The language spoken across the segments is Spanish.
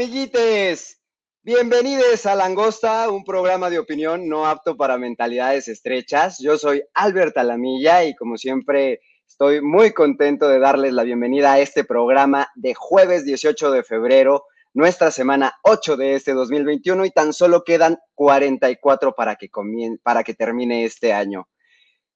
Amiguites, bienvenidos a Langosta, un programa de opinión no apto para mentalidades estrechas. Yo soy Albert Alamilla y como siempre estoy muy contento de darles la bienvenida a este programa de jueves 18 de febrero, nuestra semana 8 de este 2021 y tan solo quedan 44 para que, para que termine este año.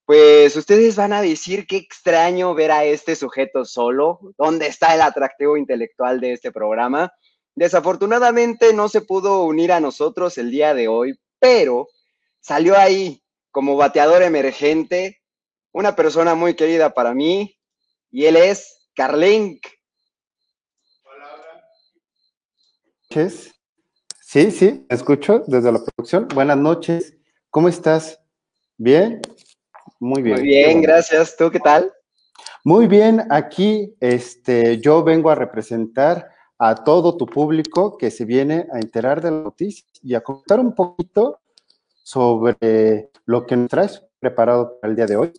Pues ustedes van a decir qué extraño ver a este sujeto solo, dónde está el atractivo intelectual de este programa. Desafortunadamente no se pudo unir a nosotros el día de hoy, pero salió ahí como bateador emergente, una persona muy querida para mí, y él es Carlink. Sí, sí, me escucho desde la producción. Buenas noches. ¿Cómo estás? ¿Bien? Muy bien. Muy bien, gracias. ¿Tú qué tal? Muy bien, aquí este, yo vengo a representar a todo tu público que se viene a enterar de la noticia y a contar un poquito sobre lo que nos traes preparado para el día de hoy.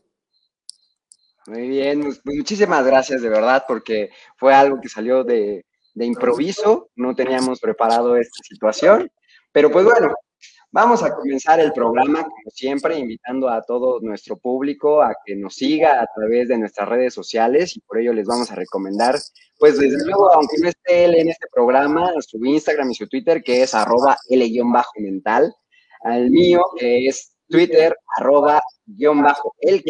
Muy bien, pues, pues, muchísimas gracias de verdad, porque fue algo que salió de, de improviso, no teníamos preparado esta situación, pero pues bueno, Vamos a comenzar el programa, como siempre, invitando a todo nuestro público a que nos siga a través de nuestras redes sociales y por ello les vamos a recomendar, pues desde luego, aunque no esté él en este programa, su Instagram y su Twitter, que es arroba L-mental, al mío, que es Twitter, arroba guion bajo el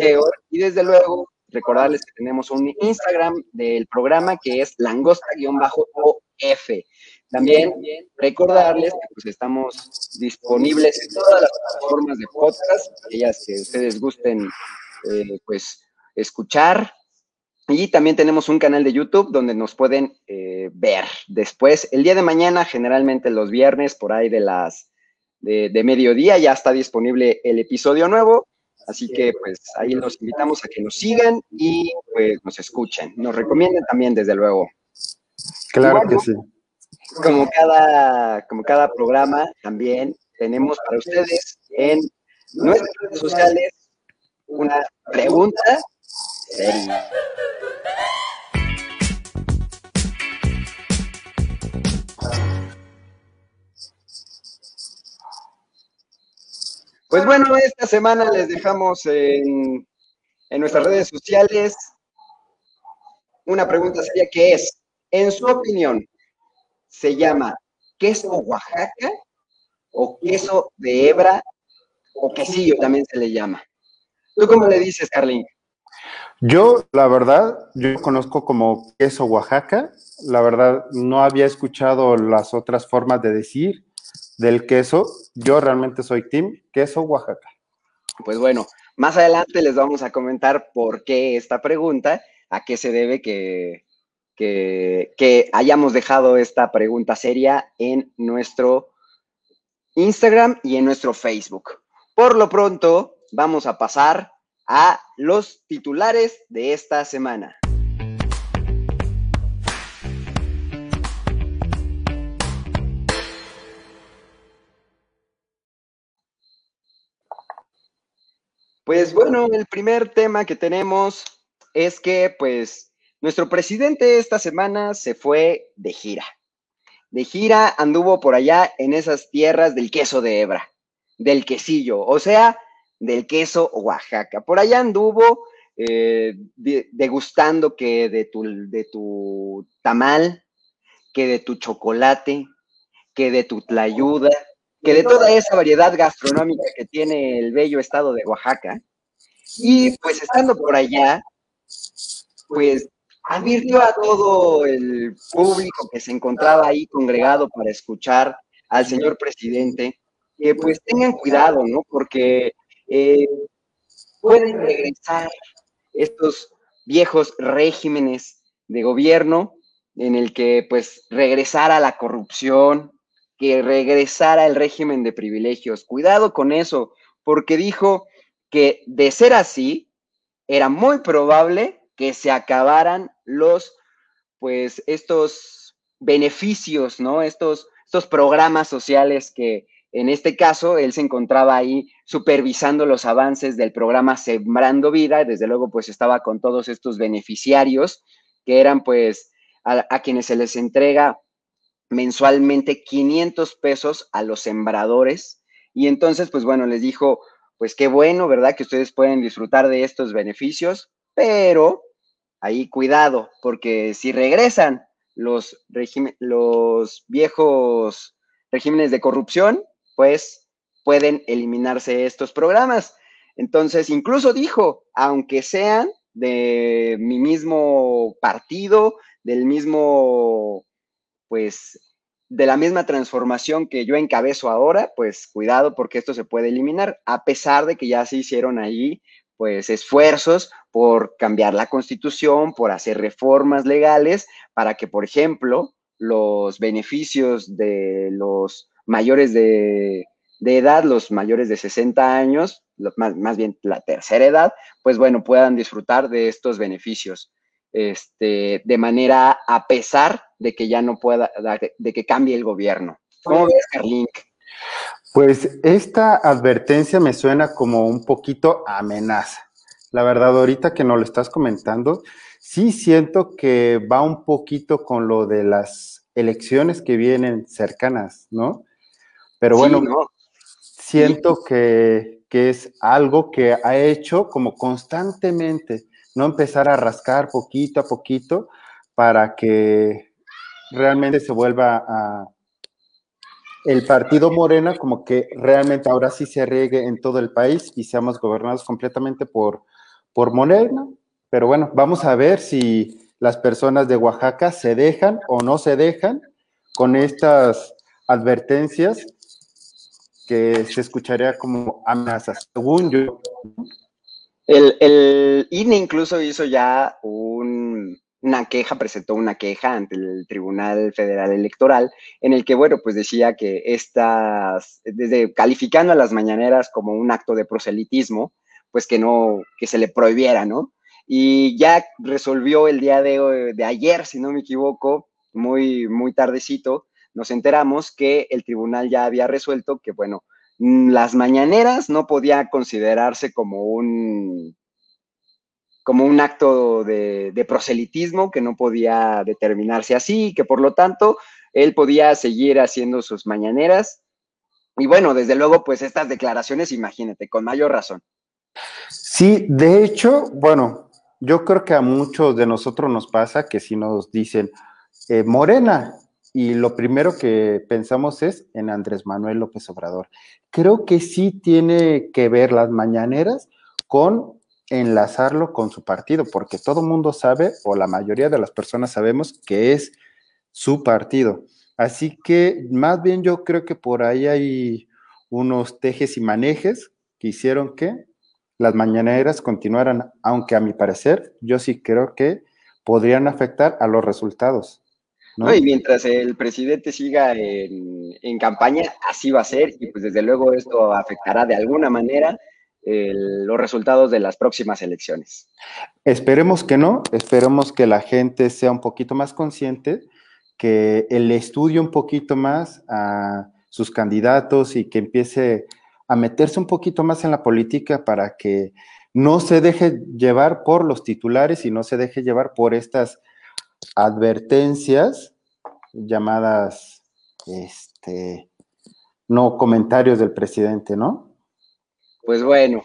y desde luego recordarles que tenemos un Instagram del programa que es langosta-of. También recordarles que pues, estamos disponibles en todas las plataformas de podcast, aquellas que ustedes gusten eh, pues escuchar. Y también tenemos un canal de YouTube donde nos pueden eh, ver después. El día de mañana, generalmente los viernes, por ahí de las de, de mediodía, ya está disponible el episodio nuevo. Así que pues ahí los invitamos a que nos sigan y pues nos escuchen. Nos recomienden también, desde luego. Claro que sí. Como cada, como cada programa, también tenemos para ustedes en nuestras redes sociales una pregunta Pues bueno, esta semana les dejamos en, en nuestras redes sociales una pregunta seria que es, en su opinión, ¿se llama queso Oaxaca o queso de hebra o quesillo también se le llama? ¿Tú cómo le dices, Carlín? Yo, la verdad, yo conozco como queso Oaxaca. La verdad, no había escuchado las otras formas de decir del queso. Yo realmente soy team queso Oaxaca. Pues bueno, más adelante les vamos a comentar por qué esta pregunta, a qué se debe que, que, hayamos dejado esta pregunta seria en nuestro Instagram y en nuestro Facebook. Por lo pronto, vamos a pasar a los titulares de esta semana. Pues bueno, el primer tema que tenemos es que pues nuestro presidente esta semana se fue de gira de gira anduvo por allá en esas tierras del queso de hebra, del quesillo, o sea, del queso Oaxaca. Por allá anduvo eh, degustando que de tu, de tu tamal, que de tu chocolate, que de tu tlayuda, que de toda esa variedad gastronómica que tiene el bello estado de Oaxaca. Y pues estando por allá, pues advirtió a todo el público que se encontraba ahí congregado para escuchar al señor presidente que pues tengan cuidado, ¿no? Porque eh, pueden regresar estos viejos regímenes de gobierno en el que pues regresara la corrupción, que regresara el régimen de privilegios. Cuidado con eso, porque dijo que de ser así, era muy probable que se acabaran los, pues, estos beneficios, ¿no? Estos, estos programas sociales que en este caso él se encontraba ahí supervisando los avances del programa Sembrando Vida, desde luego pues estaba con todos estos beneficiarios que eran pues a, quienes se les entrega mensualmente 500 pesos a los sembradores. Y entonces, pues bueno, les dijo, pues qué bueno, ¿verdad? Que ustedes pueden disfrutar de estos beneficios, pero ahí cuidado, porque si regresan los, los viejos regímenes de corrupción, pues pueden eliminarse estos programas. Entonces, incluso dijo, aunque sean de mi mismo partido, del mismo, pues, de la misma transformación que yo encabezo ahora, pues cuidado porque esto se puede eliminar, a pesar de que ya se hicieron ahí, pues, esfuerzos por cambiar la constitución, por hacer reformas legales para que, por ejemplo, los beneficios de los mayores de, de edad, los mayores de 60 años, más, más, bien la tercera edad, pues bueno, puedan disfrutar de estos beneficios. Este, de manera a pesar de que ya no pueda, de que cambie el gobierno. ¿Cómo ves, Carlink? Pues esta advertencia me suena como un poquito amenaza. La verdad, ahorita que nos lo estás comentando, sí siento que va un poquito con lo de las elecciones que vienen cercanas, ¿no? Pero bueno, no. siento que, que es algo que ha hecho como constantemente, no empezar a rascar poquito a poquito para que realmente se vuelva a el partido Morena como que realmente ahora sí se riegue en todo el país y seamos gobernados completamente por, por Morena. Pero bueno, vamos a ver si las personas de Oaxaca se dejan o no se dejan con estas advertencias que se escucharía como amenazas, según yo. El, el INE incluso hizo ya un, una queja, presentó una queja ante el Tribunal Federal Electoral, en el que, bueno, pues decía que estas, desde calificando a las mañaneras como un acto de proselitismo, pues que no, que se le prohibiera, ¿no? Y ya resolvió el día de, de ayer, si no me equivoco, muy, muy tardecito, nos enteramos que el tribunal ya había resuelto que, bueno, las mañaneras no podía considerarse como un como un acto de, proselitismo que no podía determinarse así, que por lo tanto él podía seguir haciendo sus mañaneras. Y bueno, desde luego, pues estas declaraciones, imagínate, con mayor razón. Sí, de hecho, bueno, yo creo que a muchos de nosotros nos pasa que si nos dicen eh, Morena, y lo primero que pensamos es en Andrés Manuel López Obrador. Creo que sí tiene que ver las mañaneras con enlazarlo con su partido, porque todo mundo sabe, o la mayoría de las personas sabemos, que es su partido. Así que más bien yo creo que por ahí hay unos tejes y manejes que hicieron que las mañaneras continuaran, aunque a mi parecer yo sí creo que podrían afectar a los resultados. ¿no? y mientras el presidente siga en, campaña, así va a ser, y pues desde luego esto afectará de alguna manera los resultados de las próximas elecciones. Esperemos que no, esperemos que la gente sea un poquito más consciente, que el estudie un poquito más a sus candidatos y que empiece a meterse un poquito más en la política para que no se deje llevar por los titulares y no se deje llevar por estas advertencias llamadas, este, no comentarios del presidente, ¿no? Pues bueno,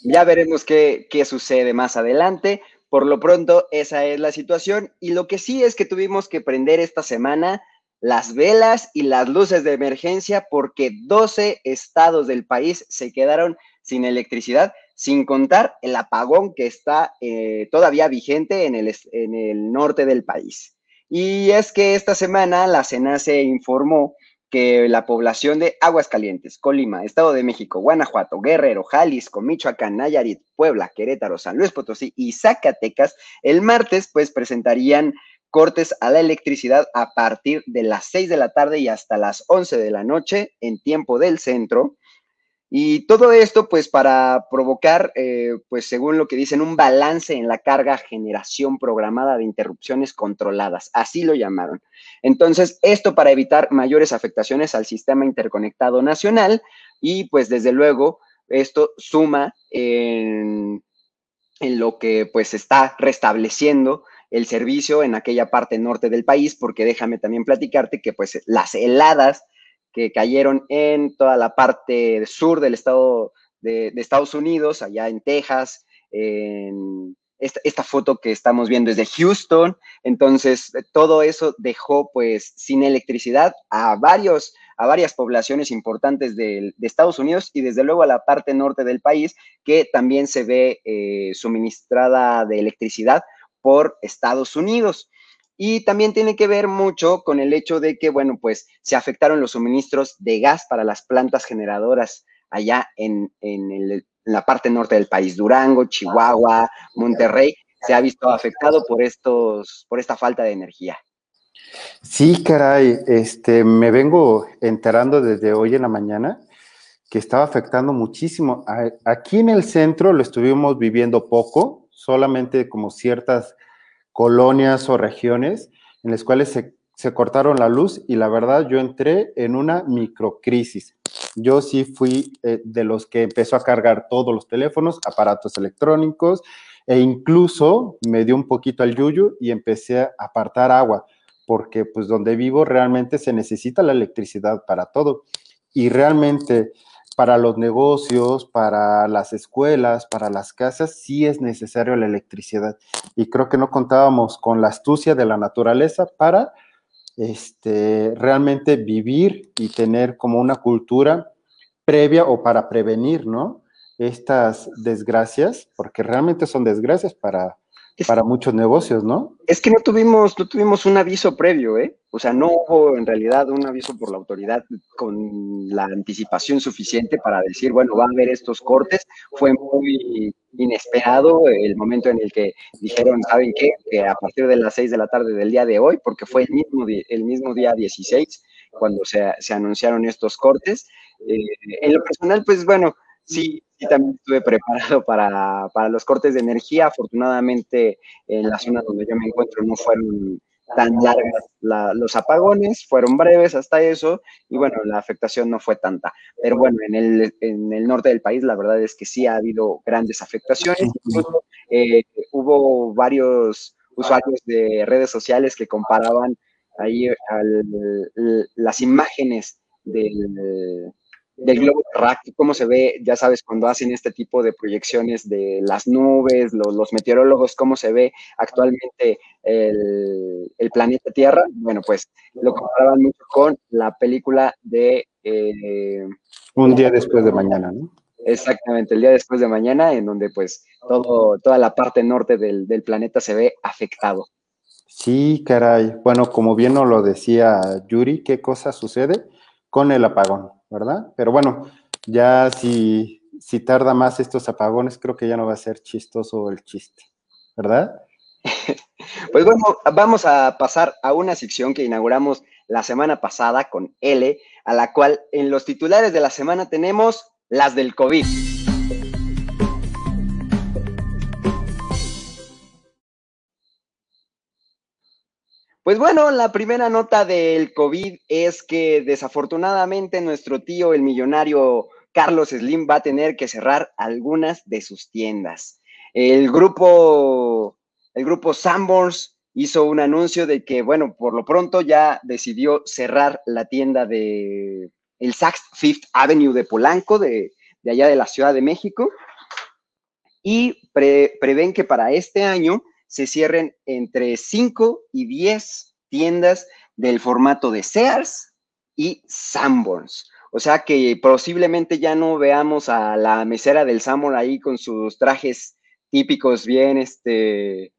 ya veremos qué, qué sucede más adelante. Por lo pronto, esa es la situación. Y lo que sí es que tuvimos que prender esta semana las velas y las luces de emergencia porque 12 estados del país se quedaron sin electricidad, sin contar el apagón que está eh, todavía vigente en el, en el norte del país. Y es que esta semana la CENACE informó que la población de Aguascalientes, Colima, Estado de México, Guanajuato, Guerrero, Jalisco, Michoacán, Nayarit, Puebla, Querétaro, San Luis Potosí y Zacatecas, el martes pues presentarían cortes a la electricidad a partir de las 6 de la tarde y hasta las 11 de la noche en tiempo del centro. Y todo esto, pues, para provocar, eh, pues, según lo que dicen, un balance en la carga generación programada de interrupciones controladas, así lo llamaron. Entonces, esto para evitar mayores afectaciones al sistema interconectado nacional y, pues, desde luego, esto suma en, en lo que, pues, está restableciendo el servicio en aquella parte norte del país, porque déjame también platicarte que pues las heladas que cayeron en toda la parte sur del estado de, Estados Unidos, allá en Texas, en esta, foto que estamos viendo es de Houston, entonces todo eso dejó pues sin electricidad a varios a varias poblaciones importantes de, Estados Unidos y desde luego a la parte norte del país que también se ve eh, suministrada de electricidad por Estados Unidos. Y también tiene que ver mucho con el hecho de que, bueno, pues se afectaron los suministros de gas para las plantas generadoras allá en, la parte norte del país, Durango, Chihuahua, Monterrey, se ha visto afectado por, estos, por esta falta de energía. Sí, caray, este, me vengo enterando desde hoy en la mañana que estaba afectando muchísimo. Aquí en el centro lo estuvimos viviendo poco, solamente como ciertas colonias o regiones en las cuales se, cortaron la luz y la verdad yo entré en una microcrisis. Yo sí fui eh, de los que empezó a cargar todos los teléfonos, aparatos electrónicos e incluso me dio un poquito al yuyu y empecé a apartar agua porque pues donde vivo realmente se necesita la electricidad para todo. Y realmente para los negocios, para las escuelas, para las casas, sí es necesario la electricidad. Y creo que no contábamos con la astucia de la naturaleza para este, realmente vivir y tener como una cultura previa o para prevenir, ¿no? Estas desgracias, porque realmente son desgracias para, para muchos negocios, ¿no? Es que no tuvimos, no tuvimos un aviso previo, ¿eh? O sea, no hubo en realidad un aviso por la autoridad con la anticipación suficiente para decir, bueno, va a haber estos cortes. Fue muy inesperado el momento en el que dijeron, ¿saben qué? Que a partir de las 6 de la tarde del día de hoy, porque fue el mismo, el mismo día 16 cuando se, se anunciaron estos cortes. Eh, en lo personal, pues bueno, sí, sí también estuve preparado para, para, los cortes de energía. Afortunadamente, en la zona donde yo me encuentro no fueron tan largas los apagones, fueron breves hasta eso, y bueno, la afectación no fue tanta. Pero bueno, en el, en el norte del país la verdad es que sí ha habido grandes afectaciones. Incluso eh, hubo varios usuarios de redes sociales que comparaban ahí las imágenes del del globo terráqueo, cómo se ve, ya sabes, cuando hacen este tipo de proyecciones de las nubes, los, meteorólogos, cómo se ve actualmente el, planeta Tierra. Bueno, pues lo comparaban mucho con la película de... Eh, Un día después de mañana, ¿no? Exactamente, el día después de mañana, en donde pues todo, toda la parte norte del, del planeta se ve afectado. Sí, caray. Bueno, como bien nos lo decía Yuri, ¿qué cosa sucede con el apagón? ¿Verdad? Pero bueno, ya si, si tarda más estos apagones, creo que ya no va a ser chistoso el chiste, ¿verdad? Pues bueno, vamos a pasar a una sección que inauguramos la semana pasada con L, a la cual en los titulares de la semana tenemos las del COVID. Pues bueno, la primera nota del COVID es que desafortunadamente nuestro tío, el millonario Carlos Slim, va a tener que cerrar algunas de sus tiendas. El grupo, el grupo Sanborns hizo un anuncio de que, bueno, por lo pronto ya decidió cerrar la tienda de el Saks Fifth Avenue de Polanco, de, allá de la Ciudad de México, y prevén que para este año se cierren entre 5 y 10 tiendas del formato de Sears y Sanborns. O sea que posiblemente ya no veamos a la mesera del Sanborn ahí con sus trajes típicos bien, este,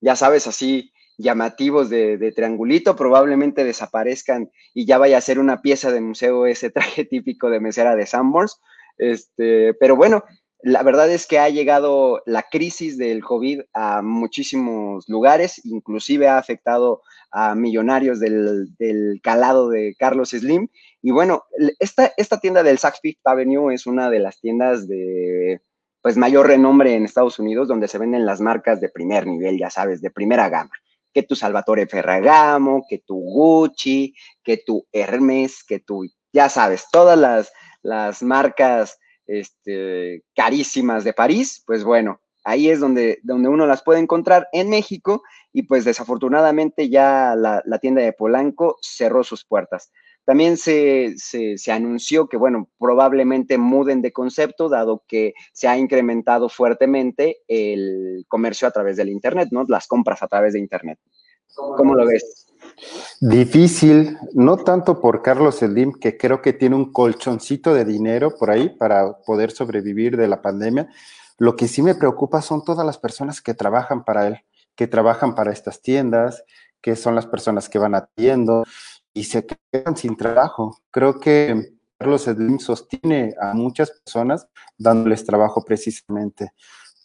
ya sabes, así llamativos de, triangulito, probablemente desaparezcan y ya vaya a ser una pieza de museo ese traje típico de mesera de Sanborns. Este, pero bueno, la verdad es que ha llegado la crisis del COVID a muchísimos lugares, inclusive ha afectado a millonarios del, calado de Carlos Slim. Y bueno, esta, esta tienda del Saks Fifth Avenue es una de las tiendas de pues mayor renombre en Estados Unidos, donde se venden las marcas de primer nivel, ya sabes, de primera gama. Que tu Salvatore Ferragamo, que tu Gucci, que tu Hermes, que tu, ya sabes, todas las, las marcas este, carísimas de París, pues bueno, ahí es donde, donde uno las puede encontrar en México y pues desafortunadamente ya la, tienda de Polanco cerró sus puertas. También se, se, anunció que, bueno, probablemente muden de concepto, dado que se ha incrementado fuertemente el comercio a través del Internet, ¿no? Las compras a través de Internet. ¿Cómo lo ves? Difícil, no tanto por Carlos Slim, que creo que tiene un colchoncito de dinero por ahí para poder sobrevivir de la pandemia. Lo que sí me preocupa son todas las personas que trabajan para él, que trabajan para estas tiendas, que son las personas que van atiendo y se quedan sin trabajo. Creo que Carlos Slim sostiene a muchas personas dándoles trabajo precisamente.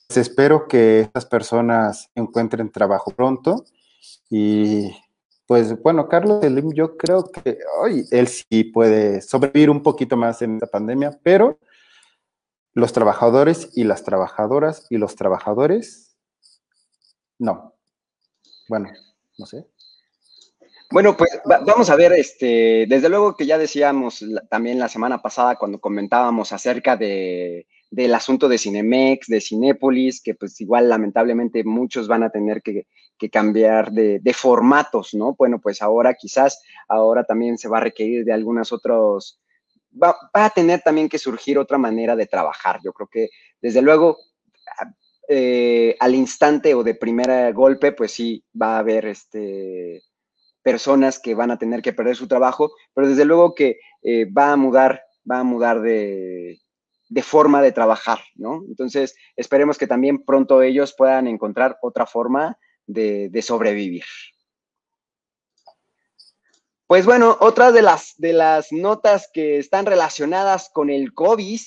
Pues espero que estas personas encuentren trabajo pronto y pues bueno, Carlos Slim yo creo que hoy él sí puede sobrevivir un poquito más en esta pandemia, pero los trabajadores y las trabajadoras y los trabajadores, no. Bueno, no sé. Bueno, pues vamos a ver, este, desde luego que ya decíamos también la semana pasada cuando comentábamos acerca de, del asunto de Cinemex, de Cinépolis, que pues igual lamentablemente muchos van a tener que, cambiar de, formatos, ¿no? Bueno, pues ahora quizás, ahora también se va a requerir de algunos otros, va, a tener también que surgir otra manera de trabajar. Yo creo que desde luego eh, al instante o de primer golpe, pues sí, va a haber este personas que van a tener que perder su trabajo, pero desde luego que eh, va a mudar, va a mudar de, forma de trabajar, ¿no? Entonces, esperemos que también pronto ellos puedan encontrar otra forma de, sobrevivir. Pues bueno, otra de las, de las notas que están relacionadas con el COVID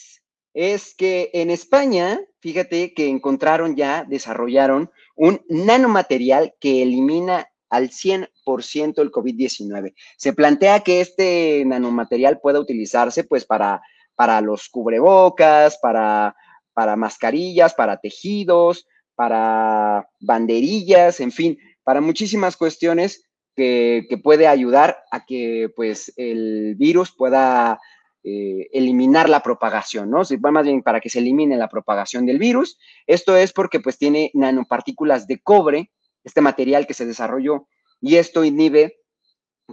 es que en España, fíjate que encontraron ya, desarrollaron un nanomaterial que elimina al 100% el COVID-19. Se plantea que este nanomaterial pueda utilizarse pues para, para los cubrebocas, para, para mascarillas, para tejidos, para banderillas, en fin, para muchísimas cuestiones que, puede ayudar a que pues el virus pueda eh, eliminar la propagación, ¿no? Más bien para que se elimine la propagación del virus. Esto es porque pues tiene nanopartículas de cobre este material que se desarrolló y esto inhibe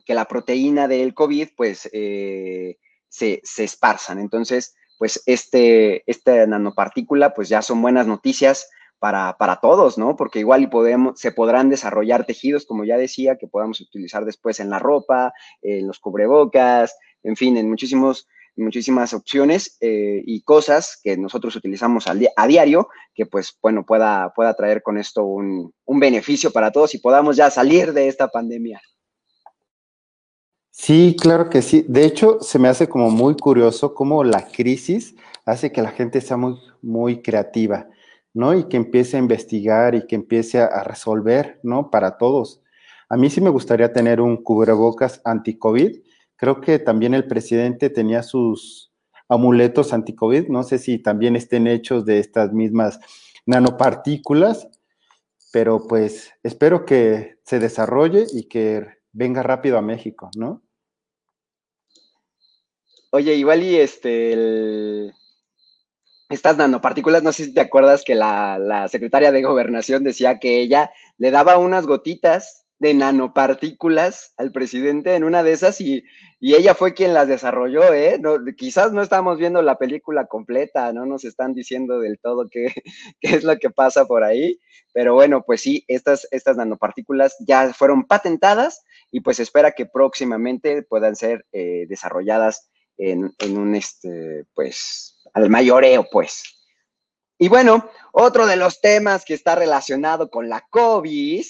que la proteína del COVID pues eh, se, se, esparzan. Entonces, pues este, esta nanopartícula pues ya son buenas noticias para, para, todos, ¿no? Porque igual podemos, se podrán desarrollar tejidos, como ya decía, que podamos utilizar después en la ropa, en los cubrebocas, en fin, en muchísimos muchísimas opciones eh, y cosas que nosotros utilizamos a diario, que pues bueno, pueda, pueda traer con esto un, un beneficio para todos y podamos ya salir de esta pandemia. Sí, claro que sí. De hecho, se me hace como muy curioso cómo la crisis hace que la gente sea muy, muy creativa, ¿no? Y que empiece a investigar y que empiece a resolver, ¿no? Para todos. A mí sí me gustaría tener un cubrebocas anti-COVID Creo que también el presidente tenía sus amuletos anti-COVID, no sé si también estén hechos de estas mismas nanopartículas, pero pues espero que se desarrolle y que venga rápido a México, ¿no? Oye, igual y este, estas nanopartículas, no sé si te acuerdas que la, la secretaria de gobernación decía que ella le daba unas gotitas de nanopartículas al presidente en una de esas y, ella fue quien las desarrolló, ¿eh? quizás no estamos viendo la película completa, no nos están diciendo del todo qué, es lo que pasa por ahí, pero bueno, pues sí, estas, estas nanopartículas ya fueron patentadas y pues espera que próximamente puedan ser eh, desarrolladas en, en, un, este, pues, al mayoreo, pues. Y bueno, otro de los temas que está relacionado con la COVID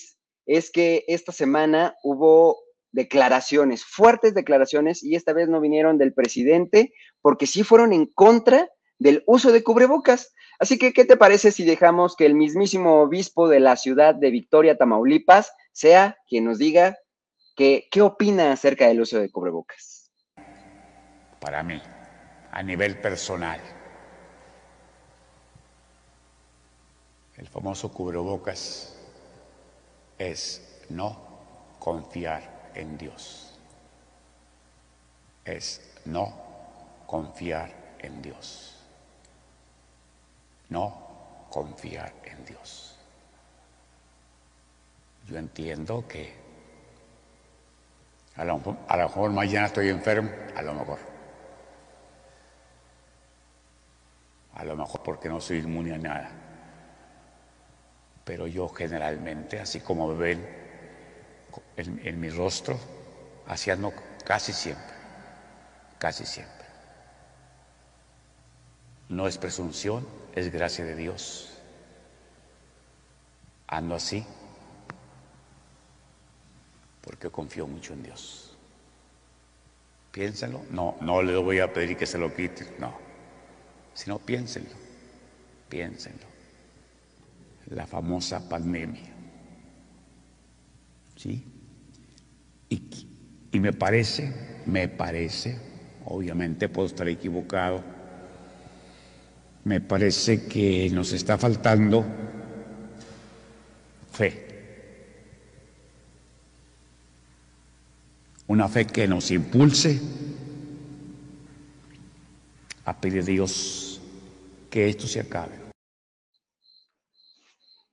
es que esta semana hubo declaraciones, fuertes declaraciones, y esta vez no vinieron del presidente, porque sí fueron en contra del uso de cubrebocas. Así que, ¿qué te parece si dejamos que el mismísimo obispo de la ciudad de Victoria, Tamaulipas, sea quien nos diga qué opina acerca del uso de cubrebocas? Para mí, a nivel personal, el famoso cubrebocas es no confiar en Dios. Es no confiar en Dios. No confiar en Dios. Yo entiendo que a lo, a lo mejor mañana estoy enfermo, a lo mejor. A lo mejor porque no soy inmune a nada. Pero yo generalmente, así como ven en, en mi rostro, así ando casi siempre, casi siempre. No es presunción, es gracia de Dios. Ando así porque confío mucho en Dios. Piénsenlo. No, no le voy a pedir que se lo quite, no. Sino piénsenlo, piénsenlo. La famosa pandemia. ¿Sí? Y, y me parece, me parece, obviamente puedo estar equivocado, me parece que nos está faltando fe. Una fe que nos impulse a pedir a Dios que esto se acabe.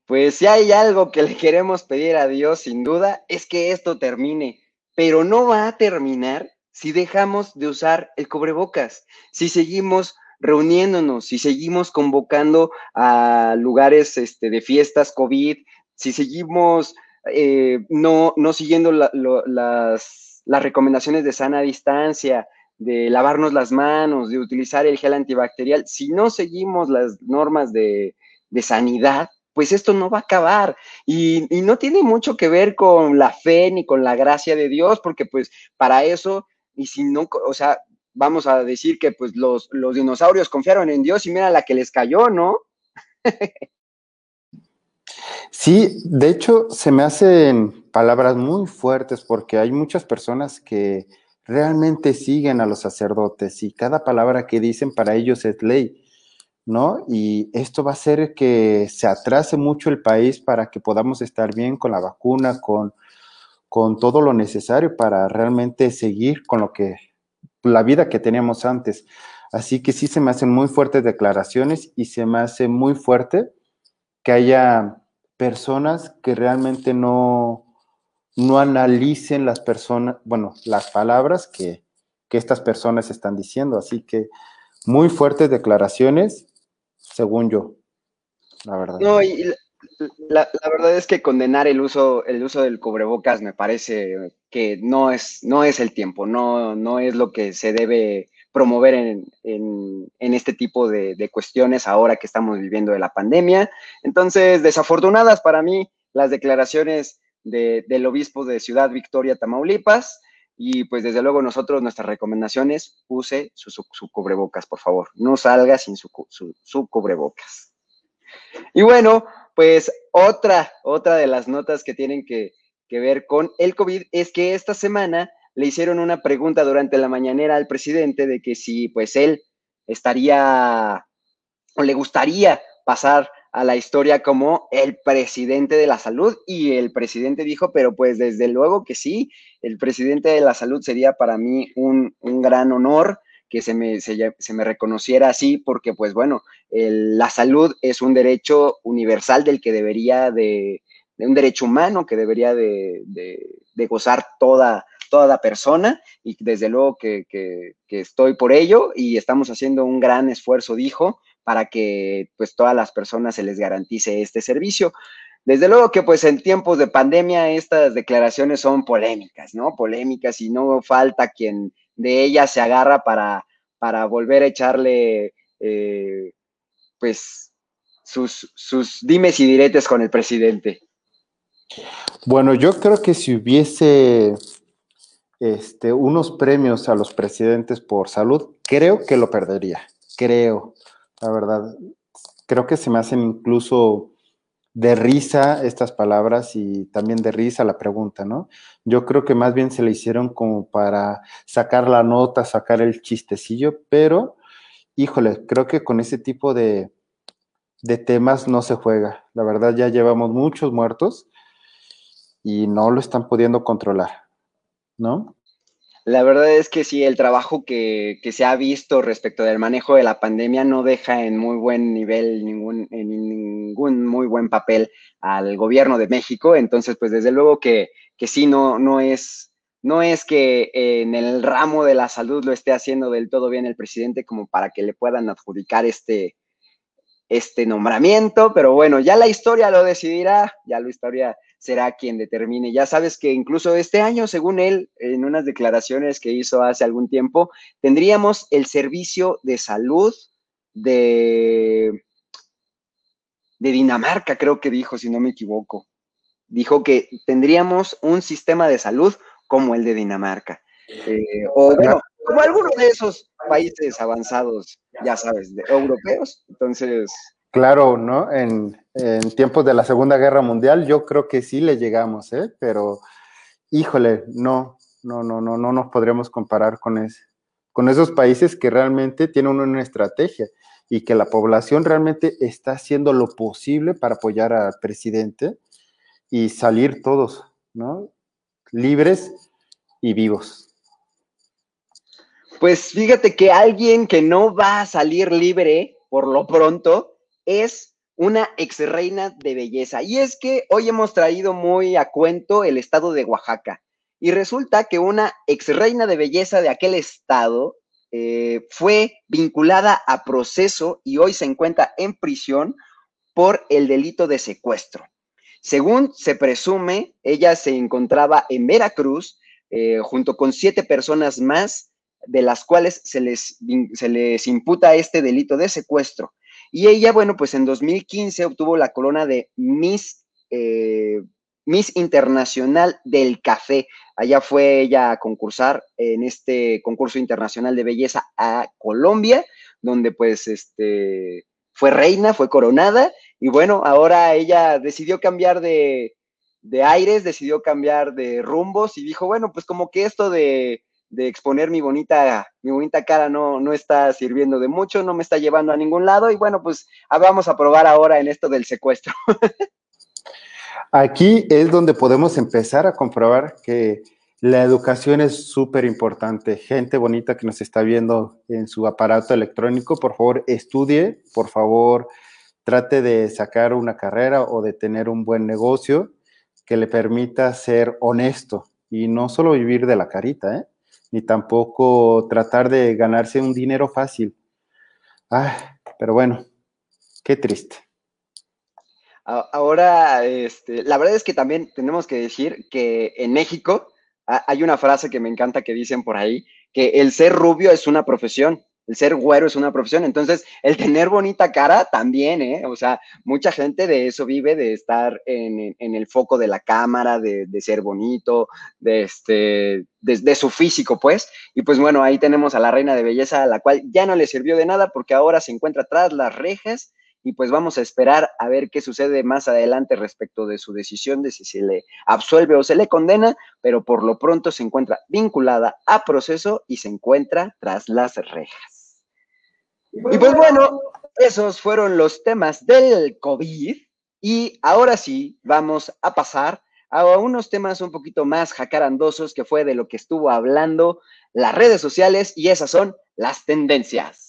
Pues si hay algo que le queremos pedir a Dios, sin duda, es que esto termine, pero no va a terminar si dejamos de usar el cubrebocas, si seguimos reuniéndonos, si seguimos convocando a lugares este, de fiestas COVID, si seguimos eh, no, siguiendo las recomendaciones de sana distancia, de lavarnos las manos, de utilizar el gel antibacterial, si no seguimos las normas de, de sanidad, pues esto no va a acabar. Y, y, no tiene mucho que ver con la fe ni con la gracia de Dios, porque pues para eso, y si no, o sea, vamos a decir que pues los, los dinosaurios confiaron en Dios y mira la que les cayó, ¿no? sí, de hecho se me hacen palabras muy fuertes porque hay muchas personas que realmente siguen a los sacerdotes y cada palabra que dicen para ellos es ley, ¿no? Y esto va a hacer que se atrase mucho el país para que podamos estar bien con la vacuna, con, con todo lo necesario para realmente seguir con lo que la vida que teníamos antes. Así que sí se me hacen muy fuertes declaraciones y se me hace muy fuerte que haya personas que realmente no, no analicen las personas, bueno, las palabras que, que estas personas están diciendo. Así que muy fuertes declaraciones, según yo, la verdad. No, y la, la, verdad es que condenar el uso, el uso del cubrebocas me parece que no es, no es el tiempo, no, no es lo que se debe promover en, en, en este tipo de, de, cuestiones ahora que estamos viviendo de la pandemia. Entonces, desafortunadas para mí las declaraciones de, del obispo de Ciudad Victoria, Tamaulipas. Y pues desde luego nosotros, nuestras recomendaciones, use su, su, su cubrebocas, por favor. No salga sin su, su cubrebocas. Y bueno, pues otra, otra de las notas que tienen que, que ver con el COVID es que esta semana le hicieron una pregunta durante la mañanera al presidente de que si pues él estaría o le gustaría pasar a la historia como el presidente de la salud y el presidente dijo, pero pues desde luego que sí, el presidente de la salud sería para mí un, un gran honor que se me, se, se me reconociera así, porque pues bueno, el, la salud es un derecho universal del que debería de, un derecho humano que debería de, de, gozar toda, toda persona y desde luego que, que, estoy por ello y estamos haciendo un gran esfuerzo, dijo, para que pues todas las personas se les garantice este servicio. Desde luego que pues en tiempos de pandemia estas declaraciones son polémicas, ¿no? Polémicas y no falta quien de ella se agarra para, para volver a echarle, eh, pues, sus, sus dimes y diretes con el presidente. Bueno, yo creo que si hubiese este, unos premios a los presidentes por salud, creo que lo perdería, creo, la verdad. Creo que se me hacen incluso de risa estas palabras y también de risa la pregunta, ¿no? Yo creo que más bien se le hicieron como para sacar la nota, sacar el chistecillo, pero, híjole, creo que con ese tipo de, de temas no se juega. La verdad ya llevamos muchos muertos y no lo están pudiendo controlar, ¿no? La verdad es que sí, el trabajo que, se ha visto respecto del manejo de la pandemia no deja en muy buen nivel, ningún, en ningún muy buen papel al gobierno de México. Entonces, pues desde luego que, que sí, no, no, es, no es que en el ramo de la salud lo esté haciendo del todo bien el presidente como para que le puedan adjudicar este, este nombramiento, pero bueno, ya la historia lo decidirá, ya la historia será quien determine. Ya sabes que incluso este año, según él, en unas declaraciones que hizo hace algún tiempo, tendríamos el servicio de salud de, Dinamarca, creo que dijo, si no me equivoco. Dijo que tendríamos un sistema de salud como el de Dinamarca. Eh, o bueno, como alguno de esos países avanzados, ya sabes, de, europeos. Entonces, Claro, ¿no? En, tiempos de la Segunda Guerra Mundial yo creo que sí le llegamos, ¿eh? Pero, híjole, no, no, no, no, no nos podríamos comparar con, con esos países que realmente tienen una estrategia y que la población realmente está haciendo lo posible para apoyar al presidente y salir todos, ¿no? Libres y vivos. Pues fíjate que alguien que no va a salir libre por lo pronto es una ex reina de belleza. Y es que hoy hemos traído muy a cuento el estado de Oaxaca. Y resulta que una ex reina de belleza de aquel estado eh, fue vinculada a proceso y hoy se encuentra en prisión por el delito de secuestro. Según se presume, ella se encontraba en Veracruz eh, junto con siete personas más, de las cuales se les, se les imputa este delito de secuestro. Y ella, bueno, pues en 2015 obtuvo la corona de Miss, eh, Miss Internacional del Café. Allá fue ella a concursar en este concurso internacional de belleza a Colombia, donde pues este, fue reina, fue coronada. Y bueno, ahora ella decidió cambiar de, de aires, decidió cambiar de rumbos y dijo, bueno, pues como que esto de de exponer mi bonita, mi bonita cara no, no está sirviendo de mucho, no me está llevando a ningún lado y bueno, pues ah, vamos a probar ahora en esto del secuestro. Aquí es donde podemos empezar a comprobar que la educación es súper importante. Gente bonita que nos está viendo en su aparato electrónico, por favor, estudie, por favor, trate de sacar una carrera o de tener un buen negocio que le permita ser honesto y no solo vivir de la carita, ¿eh? Ni tampoco tratar de ganarse un dinero fácil. pero bueno, qué triste. Ahora, este, la verdad es que también tenemos que decir que en México hay una frase que me encanta que dicen por ahí, que el ser rubio es una profesión el ser güero es una profesión. Entonces, el tener bonita cara también, ¿eh? O sea, mucha gente de eso vive, de estar en, el foco de la cámara, de, ser bonito, de, este, de, su físico, pues. Y pues bueno, ahí tenemos a la reina de belleza, a la cual ya no le sirvió de nada porque ahora se encuentra tras las rejas y pues vamos a esperar a ver qué sucede más adelante respecto de su decisión de si se le absuelve o se le condena, pero por lo pronto se encuentra vinculada a proceso y se encuentra tras las rejas. Y pues bueno, esos fueron los temas del COVID. Y ahora sí, vamos a pasar a unos temas un poquito más jacarandosos que fue de lo que estuvo hablando las redes sociales y esas son las tendencias.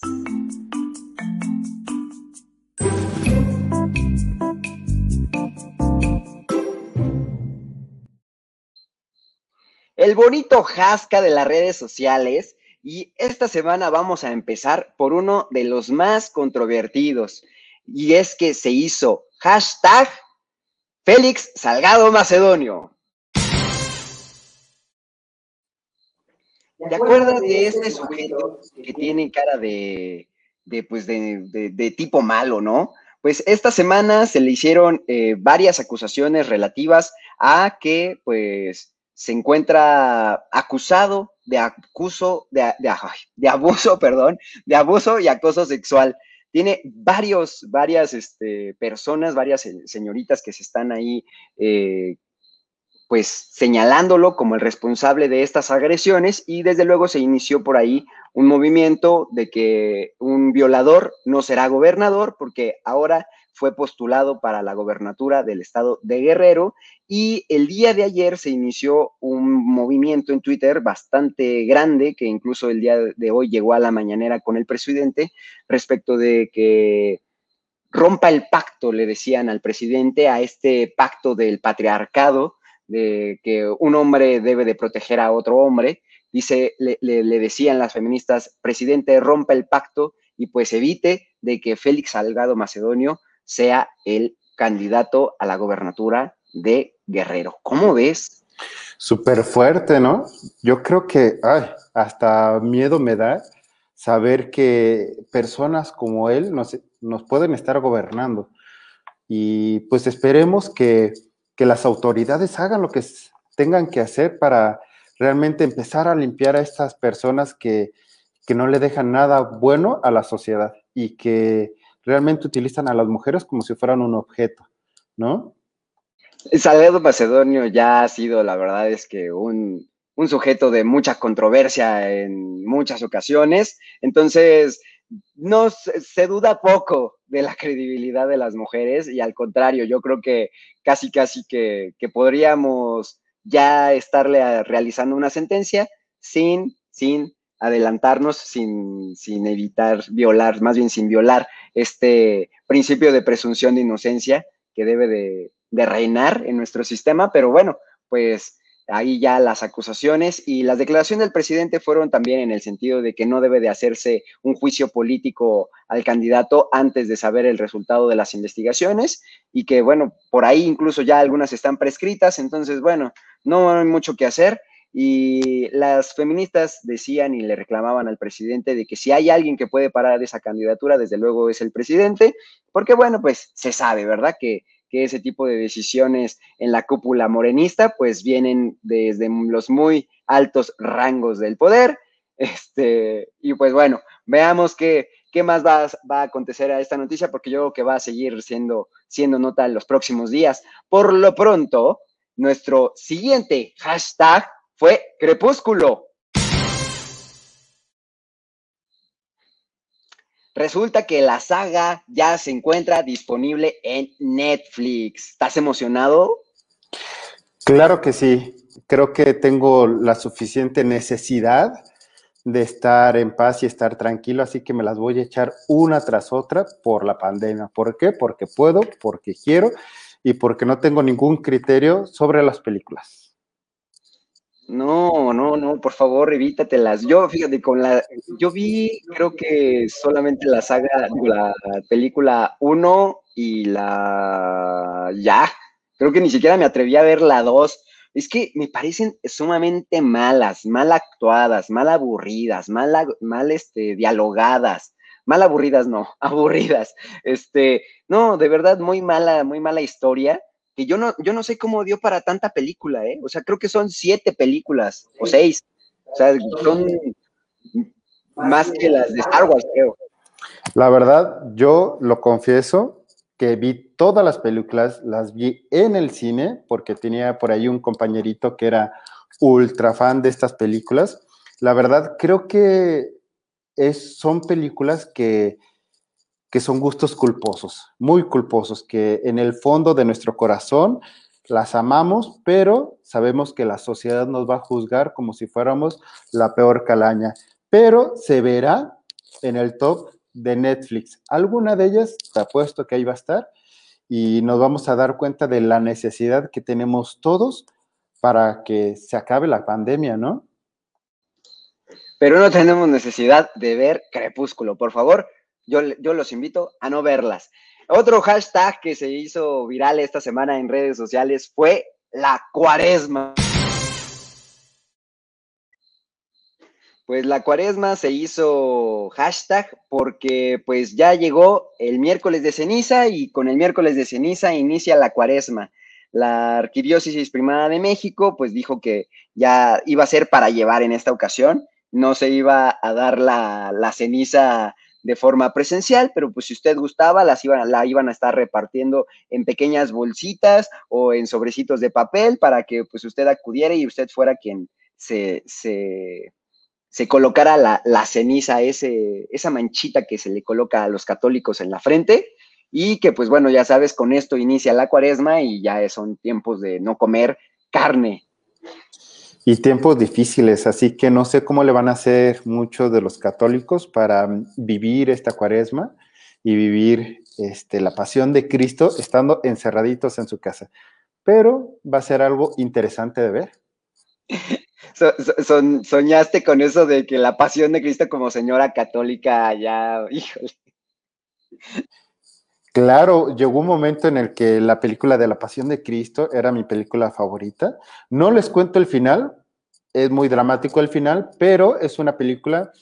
El bonito jasca de las redes sociales y esta semana vamos a empezar por uno de los más controvertidos. Y es que se hizo hashtag Félix Salgado Macedonio. ¿Te acuerdas de este sujeto que tiene cara de, pues de, tipo malo, no? Pues esta semana se le hicieron eh, varias acusaciones relativas a que, pues, se encuentra acusado de acuso, de, de, abuso, perdón, de abuso y acoso sexual. Tiene varios, varias este, personas, varias señoritas que se están ahí, eh, pues señalándolo como el responsable de estas agresiones y desde luego se inició por ahí un movimiento de que un violador no será gobernador porque ahora fue postulado para la gobernatura del estado de Guerrero y el día de ayer se inició un movimiento en Twitter bastante grande que incluso el día de hoy llegó a la mañanera con el presidente respecto de que rompa el pacto, le decían al presidente, a este pacto del patriarcado, de que un hombre debe de proteger a otro hombre. Dice, le, le decían las feministas, presidente, rompa el pacto y pues evite de que Félix Salgado Macedonio sea el candidato a la gobernatura de Guerrero. ¿Cómo ves? Súper fuerte, ¿no? Yo creo que hasta miedo me da saber que personas como él nos, nos pueden estar gobernando. Y pues esperemos que, que las autoridades hagan lo que tengan que hacer para realmente empezar a limpiar a estas personas que, que no le dejan nada bueno a la sociedad y que realmente utilizan a las mujeres como si fueran un objeto, ¿no? Salgado Macedonio ya ha sido, la verdad es que un, un sujeto de mucha controversia en muchas ocasiones, entonces no se, duda poco de la credibilidad de las mujeres y al contrario, yo creo que casi casi que, que podríamos ya estarle realizando una sentencia sin, sin adelantarnos, sin, sin evitar violar, más bien sin violar este principio de presunción de inocencia que debe de, de reinar en nuestro sistema, pero bueno, pues ahí ya las acusaciones y las declaraciones del presidente fueron también en el sentido de que no debe de hacerse un juicio político al candidato antes de saber el resultado de las investigaciones y que bueno, por ahí incluso ya algunas están prescritas, entonces bueno, no hay mucho que hacer y las feministas decían y le reclamaban al presidente de que si hay alguien que puede parar esa candidatura, desde luego es el presidente, porque bueno, pues se sabe, ¿verdad? Que que ese tipo de decisiones en la cúpula morenista pues vienen desde los muy altos rangos del poder. Este, y pues bueno, veamos qué, qué más va, va, a acontecer a esta noticia, porque yo creo que va a seguir siendo, siendo nota en los próximos días. Por lo pronto, nuestro siguiente hashtag fue Crepúsculo. Resulta que la saga ya se encuentra disponible en Netflix. ¿Estás emocionado? Claro que sí. Creo que tengo la suficiente necesidad de estar en paz y estar tranquilo, así que me las voy a echar una tras otra por la pandemia. ¿Por qué? Porque puedo, porque quiero y porque no tengo ningún criterio sobre las películas. No, no, no, por favor, evítatelas. Yo, fíjate, con la, yo vi, creo que solamente la saga, la película 1 y la, ya, creo que ni siquiera me atreví a ver la 2. Es que me parecen sumamente malas, mal actuadas, mal aburridas, mal, mal este, dialogadas, mal aburridas, no, aburridas. Este, no, de verdad, muy mala, muy mala historia que yo no, yo no sé cómo dio para tanta película, ¿eh? O sea, creo que son siete películas o seis. O sea, son más que las de Star Wars, creo. La verdad, yo lo confieso que vi todas las películas, las vi en el cine, porque tenía por ahí un compañerito que era ultra fan de estas películas. La verdad, creo que es, son películas que que son gustos culposos, muy culposos, que en el fondo de nuestro corazón las amamos, pero sabemos que la sociedad nos va a juzgar como si fuéramos la peor calaña. Pero se verá en el top de Netflix. Alguna de ellas, te apuesto que ahí va a estar, y nos vamos a dar cuenta de la necesidad que tenemos todos para que se acabe la pandemia, ¿no? Pero no tenemos necesidad de ver Crepúsculo. Por favor, yo, los invito a no verlas. Otro hashtag que se hizo viral esta semana en redes sociales fue la cuaresma. Pues la cuaresma se hizo hashtag porque pues ya llegó el miércoles de ceniza y con el miércoles de ceniza inicia la cuaresma. La Arquidiócesis Primada de México pues dijo que ya iba a ser para llevar en esta ocasión, no se iba a dar la, la ceniza de forma presencial, pero pues si usted gustaba, las iban, la iban a estar repartiendo en pequeñas bolsitas o en sobrecitos de papel para que pues usted acudiera y usted fuera quien se, se, colocara la, la, ceniza, ese, esa manchita que se le coloca a los católicos en la frente. y que pues bueno, ya sabes, con esto inicia la cuaresma y ya son tiempos de no comer carne. Y tiempos difíciles, así que no sé cómo le van a hacer muchos de los católicos para vivir esta cuaresma y vivir este, la pasión de Cristo estando encerraditos en su casa. Pero va a ser algo interesante de ver. soñaste con eso de que la pasión de Cristo como señora católica ya, híjole. Claro, llegó un momento en el que la película de la Pasión de Cristo era mi película favorita. No les cuento el final, es muy dramático el final, pero es una película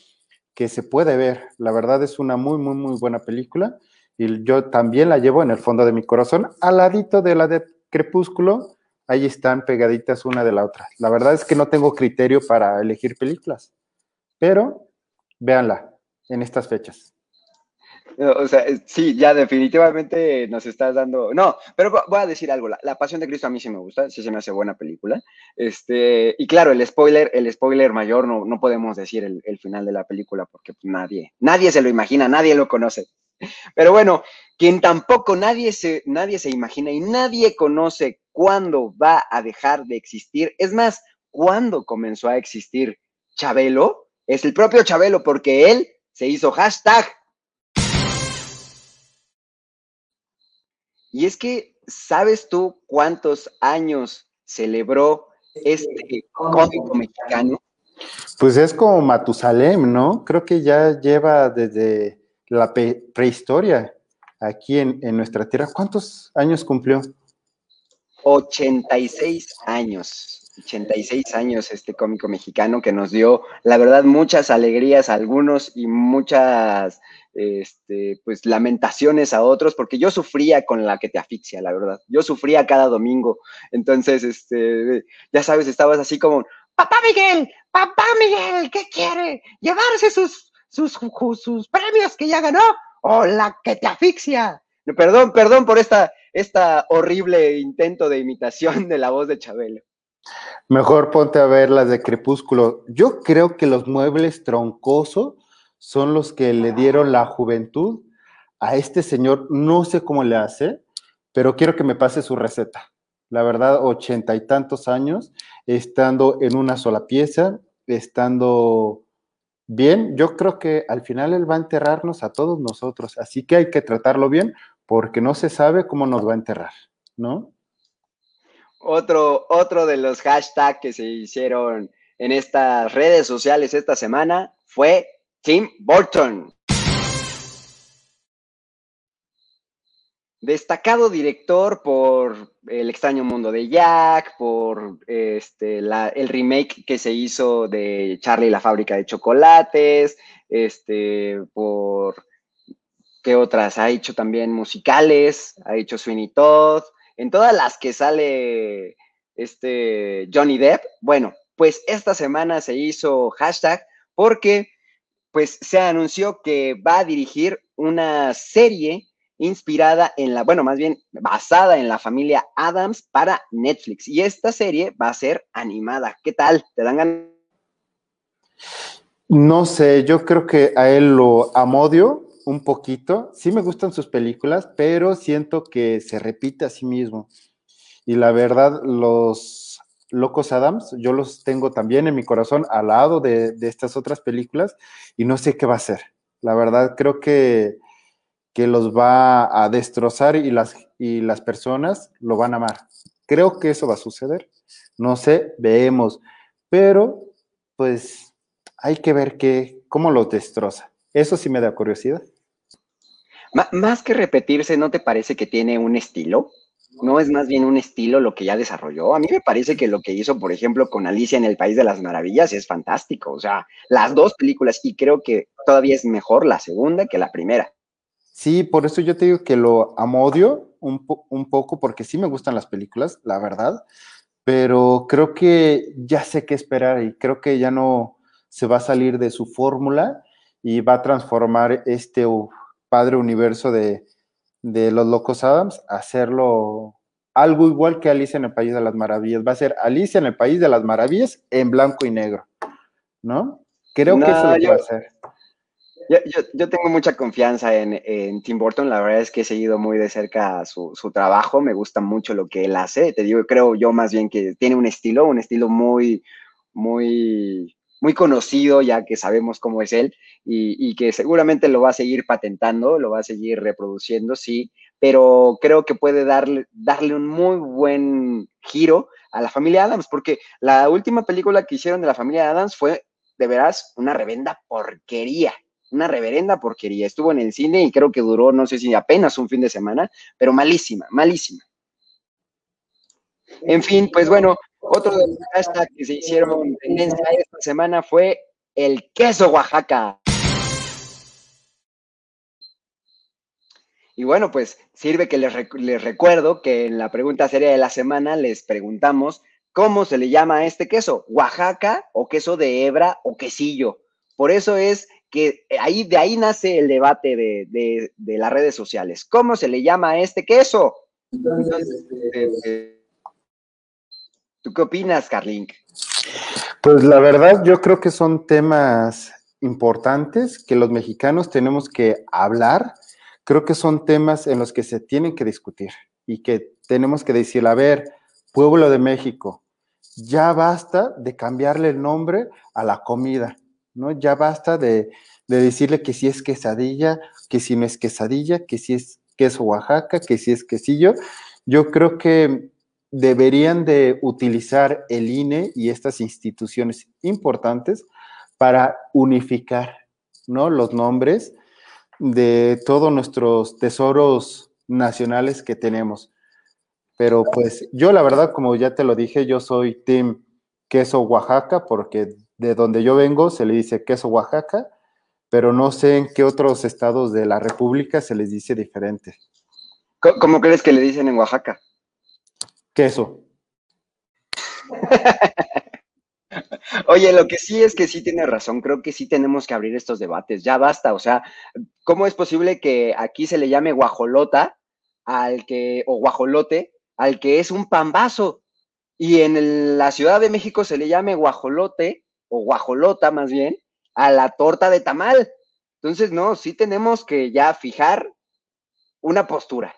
que se puede ver. La verdad es una muy, muy, muy buena película y yo también la llevo en el fondo de mi corazón, al ladito de la de Crepúsculo. Ahí están pegaditas una de la otra. La verdad es que no tengo criterio para elegir películas, pero véanla en estas fechas. O sea, sí, ya definitivamente nos estás dando. No, pero voy a decir algo. La, Pasión de Cristo a mí sí me gusta, sí se me hace buena película. Este, y claro, el spoiler, el spoiler mayor, no, no podemos decir el, final de la película porque pues, nadie, nadie se lo imagina, nadie lo conoce. Pero bueno, quien tampoco nadie se, nadie se imagina y nadie conoce cuándo va a dejar de existir, es más, cuándo comenzó a existir Chabelo, es el propio Chabelo porque él se hizo hashtag Y es que, ¿sabes tú cuántos años celebró este cómico mexicano? Pues es como Matusalem, ¿no? Creo que ya lleva desde la prehistoria aquí en, en nuestra tierra. ¿Cuántos años cumplió? 86 años. 86 años este cómico mexicano que nos dio, la verdad, muchas alegrías a algunos y muchas este, pues lamentaciones a otros, porque yo sufría con la que te asfixia, la verdad. Yo sufría cada domingo. Entonces, este, ya sabes, estabas así como, papá Miguel, papá Miguel, ¿qué quiere? ¿Llevarse sus, sus, sus premios que ya ganó? ¿O la que te asfixia? Perdón, perdón por esta, esta horrible intento de imitación de la voz de Chabelo. Mejor ponte a ver las de Crepúsculo. Yo creo que los muebles troncosos son los que le dieron la juventud a este señor. No sé cómo le hace, pero quiero que me pase su receta. La verdad, ochenta y tantos años, estando en una sola pieza, estando bien, yo creo que al final él va a enterrarnos a todos nosotros. Así que hay que tratarlo bien porque no se sabe cómo nos va a enterrar, ¿no? Otro, otro de los hashtags que se hicieron en estas redes sociales esta semana fue Tim Burton. Destacado director por El extraño mundo de Jack, por este, el remake que se hizo de Charlie y la fábrica de chocolates, este, por qué otras, ha hecho también musicales, ha hecho Sweeney Todd, en todas las que sale este Johnny Depp. Bueno, pues esta semana se hizo hashtag porque pues se anunció que va a dirigir una serie inspirada en la, bueno, más bien basada en la familia Adams para Netflix. Y esta serie va a ser animada. ¿Qué tal? ¿Te dan ganas? No sé, yo creo que a él lo amodio un poquito. Sí me gustan sus películas, pero siento que se repite a sí mismo. Y la verdad, los Locos Adams, yo los tengo también en mi corazón al lado de, estas otras películas y no sé qué va a hacer. La verdad, creo que, que los va a destrozar y las, y las personas lo van a amar. Creo que eso va a suceder. No sé, vemos. Pero, pues, hay que ver que, cómo los destroza. Eso sí me da curiosidad. Más que repetirse, ¿no te parece que tiene un estilo? no es más bien un estilo lo que ya desarrolló. A mí me parece que lo que hizo, por ejemplo, con Alicia en el País de las Maravillas es fantástico. O sea, las dos películas, y creo que todavía es mejor la segunda que la primera. Sí, por eso yo te digo que lo amodio un, un poco, porque sí me gustan las películas, la verdad, pero creo que ya sé qué esperar y creo que ya no se va a salir de su fórmula y va a transformar este padre universo de, de los Locos Adams, hacerlo algo igual que Alicia en el País de las Maravillas. Va a ser Alicia en el País de las Maravillas en blanco y negro, ¿no? Creo que eso lo va a hacer. Yo, tengo mucha confianza en, Tim Burton, la verdad es que he seguido muy de cerca su, su, trabajo, me gusta mucho lo que él hace, te digo, creo yo más bien que tiene un estilo, un estilo muy, muy, muy conocido, ya que sabemos cómo es él, y, que seguramente lo va a seguir patentando, lo va a seguir reproduciendo, sí, pero creo que puede darle, darle un muy buen giro a la familia Adams, porque la última película que hicieron de la familia Adams fue, de veras, una revenda porquería, una reverenda porquería. Estuvo en el cine y creo que duró, no sé si apenas un fin de semana, pero malísima, malísima. En fin, pues bueno, otro de los hashtags que se hicieron tendencia esta semana fue el queso Oaxaca. Y bueno, pues sirve que les, recuerdo que en la pregunta seria de la semana les preguntamos cómo se le llama a este queso, Oaxaca o queso de hebra o quesillo. Por eso es que ahí, de ahí nace el debate de, de las redes sociales. ¿Cómo se le llama a este queso? Entonces, este, ¿Tú qué opinas, Carlink? Pues la verdad, yo creo que son temas importantes que los mexicanos tenemos que hablar. Creo que son temas en los que se tienen que discutir y que tenemos que decir, a ver, pueblo de México, ya basta de cambiarle el nombre a la comida, ¿no? Ya basta de, de decirle que si es quesadilla, que si no es quesadilla, que si es queso Oaxaca, que si es quesillo. Yo creo que deberían de utilizar el INE y estas instituciones importantes para unificar ¿no? los nombres de todos nuestros tesoros nacionales que tenemos. Pero pues yo la verdad, como ya te lo dije, yo soy Team Queso Oaxaca, porque de donde yo vengo se le dice queso Oaxaca, pero no sé en qué otros estados de la República se les dice diferente. ¿Cómo crees que le dicen en Oaxaca? Queso. Oye, lo que sí es que sí tiene razón, creo que sí tenemos que abrir estos debates, ya basta, o sea, ¿cómo es posible que aquí se le llame guajolota al que, o guajolote, al que es un pambazo, y en la Ciudad de México se le llame guajolote, o guajolota más bien, a la torta de tamal? Entonces, no, sí tenemos que ya fijar una postura.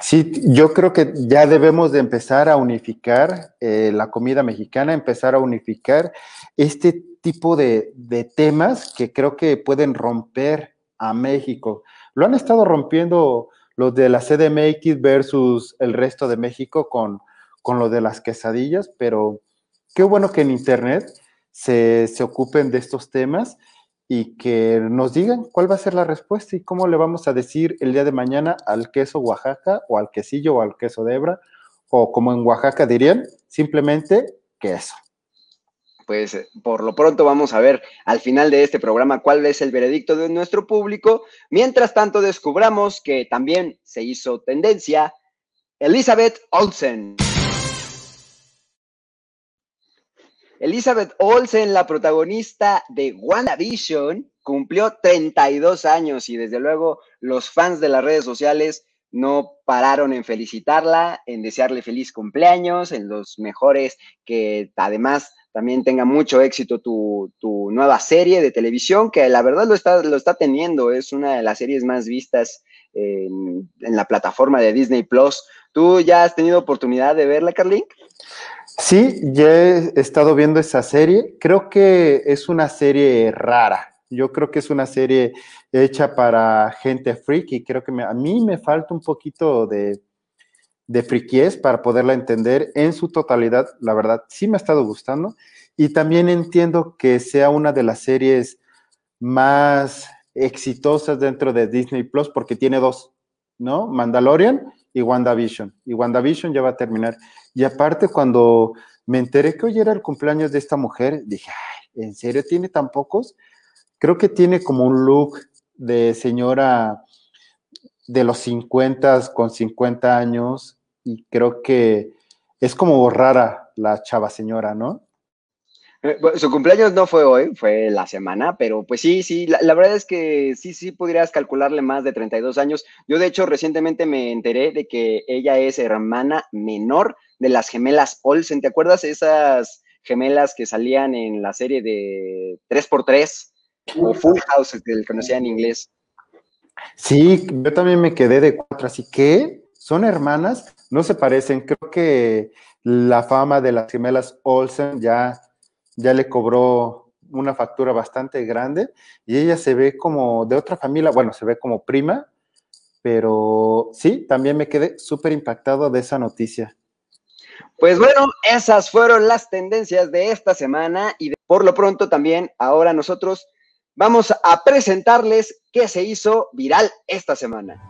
Sí, yo creo que ya debemos de empezar a unificar eh, la comida mexicana, empezar a unificar este tipo de, temas que creo que pueden romper a México. Lo han estado rompiendo los de la CDMX versus el resto de México con, con lo de las quesadillas, pero qué bueno que en Internet se, se ocupen de estos temas y que nos digan cuál va a ser la respuesta y cómo le vamos a decir el día de mañana al queso Oaxaca o al quesillo o al queso de hebra o como en Oaxaca dirían, simplemente queso. Pues eh, por lo pronto vamos a ver al final de este programa cuál es el veredicto de nuestro público. Mientras tanto descubramos que también se hizo tendencia Elizabeth Olsen. Elizabeth Olsen, la protagonista de WandaVision, cumplió 32 años y desde luego los fans de las redes sociales no pararon en felicitarla, en desearle feliz cumpleaños, en los mejores que además también tenga mucho éxito tu, nueva serie de televisión, que la verdad lo está, lo está teniendo, es una de las series más vistas en, en la plataforma de Disney Plus. ¿Tú ya has tenido oportunidad de verla, Carlín? Sí, ya he estado viendo esa serie. Creo que es una serie rara. Yo creo que es una serie hecha para gente freak y creo que a mí me falta un poquito de, de para poderla entender en su totalidad. La verdad, sí me ha estado gustando. Y también entiendo que sea una de las series más exitosas dentro de Disney Plus porque tiene dos, ¿no? Mandalorian y WandaVision. Y WandaVision ya va a terminar. Y aparte, cuando me enteré que hoy era el cumpleaños de esta mujer, dije, ¿en serio tiene tan pocos? Creo que tiene como un look de señora de los 50 con 50 años y creo que es como rara la chava señora, ¿no? Eh, su cumpleaños no fue hoy, fue la semana, pero pues sí, sí, la, verdad es que sí, sí pudieras calcularle más de 32 años. Yo de hecho recientemente me enteré de que ella es hermana menor de las gemelas Olsen. ¿Te acuerdas esas gemelas que salían en la serie de 3x3? o Full House, que conocía en inglés. Sí, yo también me quedé de cuatro, así que son hermanas, no se parecen, creo que la fama de las gemelas Olsen ya, ya le cobró una factura bastante grande y ella se ve como de otra familia, bueno, se ve como prima, pero sí, también me quedé súper impactado de esa noticia. Pues bueno, esas fueron las tendencias de esta semana y por lo pronto también ahora nosotros vamos a presentarles qué se hizo viral esta semana.